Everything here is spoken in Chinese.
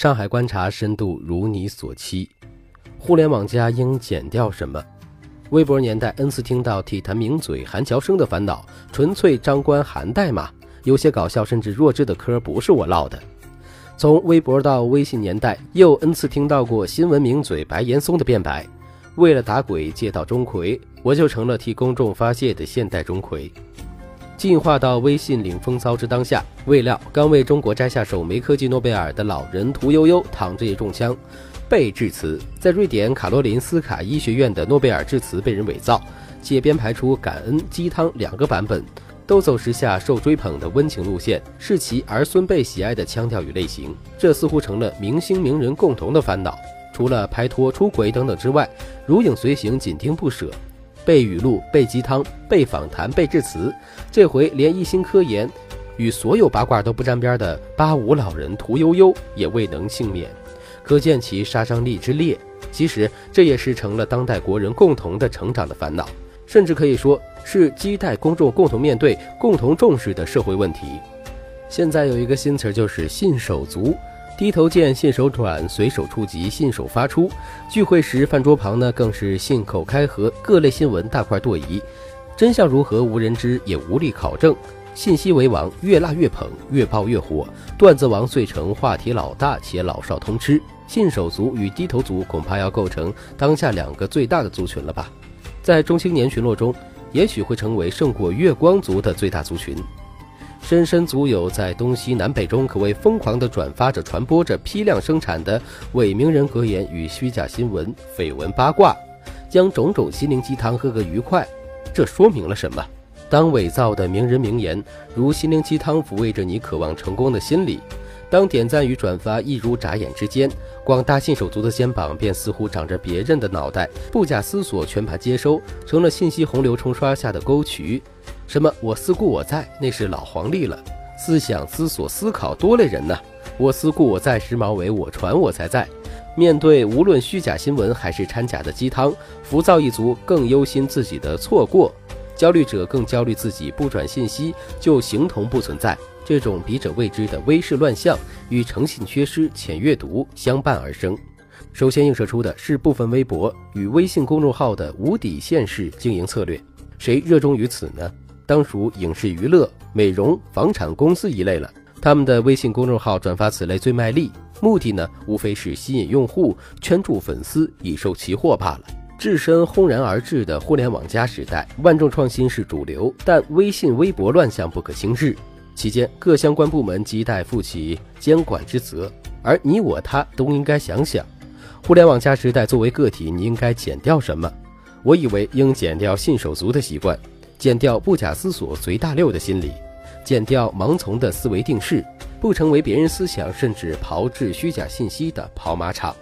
上海观察深度如你所期，互联网加应减掉什么？微博年代 n 次听到体坛名嘴韩乔生的烦恼，纯粹张冠韩代嘛，有些搞笑甚至弱智的嗑不是我唠的。从微博到微信年代，又 n 次听到过新闻名嘴白岩松的辩白：为了打鬼借到钟馗，我就成了替公众发泄的现代钟馗。进化到微信领风骚之当下，未料刚为中国摘下首枚科技诺贝尔的老人屠呦呦躺着也中枪，被致辞。在瑞典卡罗林斯卡医学院的诺贝尔致辞被人伪造，且编排出感恩鸡汤两个版本，都走时下受追捧的温情路线，是其儿孙辈喜爱的腔调与类型。这似乎成了明星名人共同的烦恼。除了拍拖、出轨等等之外，如影随形，紧盯不舍。背语录、背鸡汤、背访谈、背致辞，这回连一心科研与所有八卦都不沾边的八五老人屠呦呦也未能幸免，可见其杀伤力之烈。其实这也是成了当代国人共同的成长的烦恼，甚至可以说是基代公众共同面对、共同重视的社会问题。现在有一个新词儿，就是“信手足”。低头见信手转，随手触及信手发出。聚会时饭桌旁呢，更是信口开河，各类新闻大块垛移，真相如何无人知，也无力考证。信息为王，越辣越捧，越爆越火。段子王遂成话题老大，且老少通吃。信手族与低头族恐怕要构成当下两个最大的族群了吧？在中青年群落中，也许会成为胜过月光族的最大族群。深深足友在东西南北中可谓疯狂地转发着、传播着批量生产的伪名人格言与虚假新闻、绯闻八卦，将种种心灵鸡汤喝个愉快。这说明了什么？当伪造的名人名言如心灵鸡汤抚慰着你渴望成功的心理，当点赞与转发一如眨眼之间，广大信手足的肩膀便似乎长着别人的脑袋，不假思索全盘接收，成了信息洪流冲刷下的沟渠。什么？我思故我在，那是老黄历了。思想、思索、思考多累人呐！我思故我在，时髦为我传我才在。面对无论虚假新闻还是掺假的鸡汤，浮躁一族更忧心自己的错过，焦虑者更焦虑自己不转信息就形同不存在。这种笔者未知的微视乱象与诚信缺失、浅阅读相伴而生。首先映射出的是部分微博与微信公众号的无底线式经营策略。谁热衷于此呢？当属影视娱乐、美容、房产公司一类了。他们的微信公众号转发此类最卖力，目的呢，无非是吸引用户、圈住粉丝，以售其货罢了。置身轰然而至的互联网加时代，万众创新是主流，但微信、微博乱象不可轻视。期间，各相关部门亟待负起监管之责，而你我他都应该想想，互联网加时代作为个体，你应该减掉什么？我以为应减掉信手足的习惯。减掉不假思索随大流的心理，减掉盲从的思维定式，不成为别人思想甚至炮制虚假信息的跑马场。